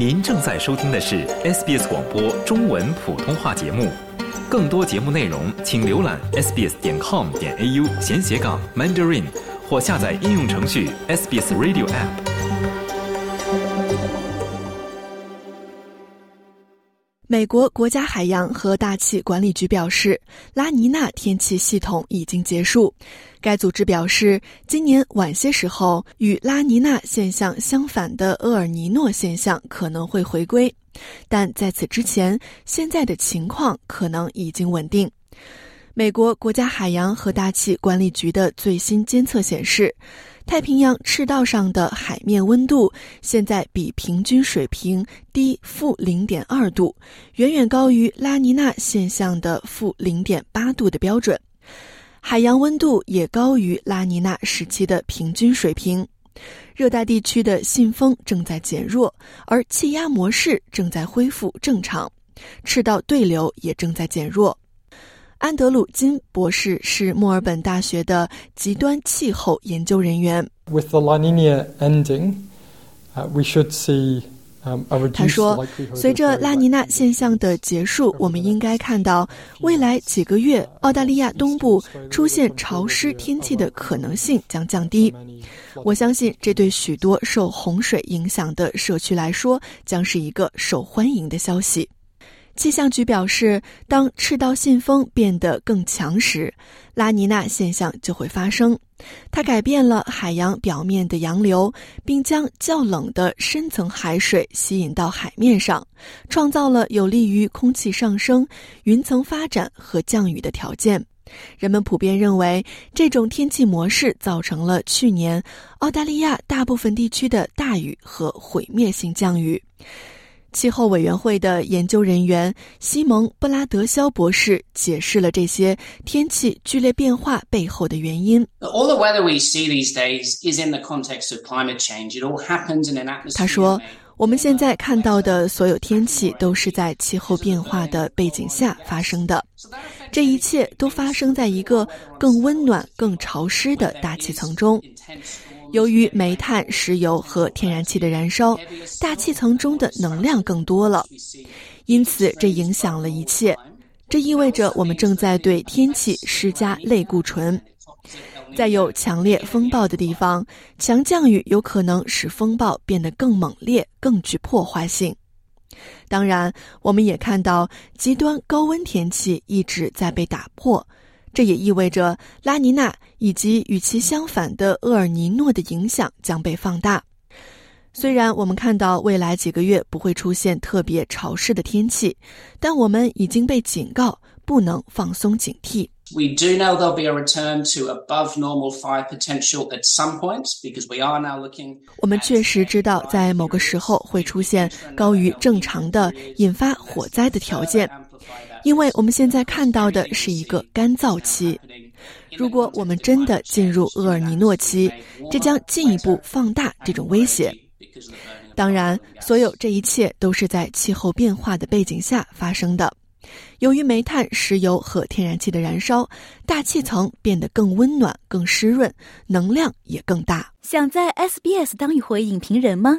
您正在收听的是 SBS 广播中文普通话节目。更多节目内容，请浏览 sbs 点 com 点 au 闲斜杠 mandarin，或下载应用程序 SBS Radio App。美国国家海洋和大气管理局表示，拉尼娜天气系统已经结束。该组织表示，今年晚些时候，与拉尼娜现象相反的厄尔尼诺现象可能会回归，但在此之前，现在的情况可能已经稳定。美国国家海洋和大气管理局的最新监测显示。太平洋赤道上的海面温度现在比平均水平低负零点二度，远远高于拉尼娜现象的负零点八度的标准。海洋温度也高于拉尼娜时期的平均水平。热带地区的信风正在减弱，而气压模式正在恢复正常，赤道对流也正在减弱。安德鲁金博士是墨尔本大学的极端气候研究人员。With the La Nina ending, we should see. 他说：“随着拉尼娜现象的结束，我们应该看到未来几个月澳大利亚东部出现潮湿天气的可能性将降低。我相信这对许多受洪水影响的社区来说将是一个受欢迎的消息。”气象局表示，当赤道信风变得更强时，拉尼娜现象就会发生。它改变了海洋表面的洋流，并将较冷的深层海水吸引到海面上，创造了有利于空气上升、云层发展和降雨的条件。人们普遍认为，这种天气模式造成了去年澳大利亚大部分地区的大雨和毁灭性降雨。气候委员会的研究人员西蒙·布拉德肖博士解释了这些天气剧烈变化背后的原因。他说：“我们现在看到的所有天气都是在气候变化的背景下发生的，这一切都发生在一个更温暖、更潮湿的大气层中。”由于煤炭、石油和天然气的燃烧，大气层中的能量更多了，因此这影响了一切。这意味着我们正在对天气施加类固醇。在有强烈风暴的地方，强降雨有可能使风暴变得更猛烈、更具破坏性。当然，我们也看到极端高温天气一直在被打破。这也意味着拉尼娜以及与其相反的厄尔尼诺的影响将被放大。虽然我们看到未来几个月不会出现特别潮湿的天气，但我们已经被警告不能放松警惕。We do know there'll be a return to above normal fire potential at some points because we are now looking. 我们确实知道在某个时候会出现高于正常的引发火灾的条件。因为我们现在看到的是一个干燥期，如果我们真的进入厄尔尼诺期，这将进一步放大这种威胁。当然，所有这一切都是在气候变化的背景下发生的。由于煤炭、石油和天然气的燃烧，大气层变得更温暖、更湿润，能量也更大。想在 SBS 当一回影评人吗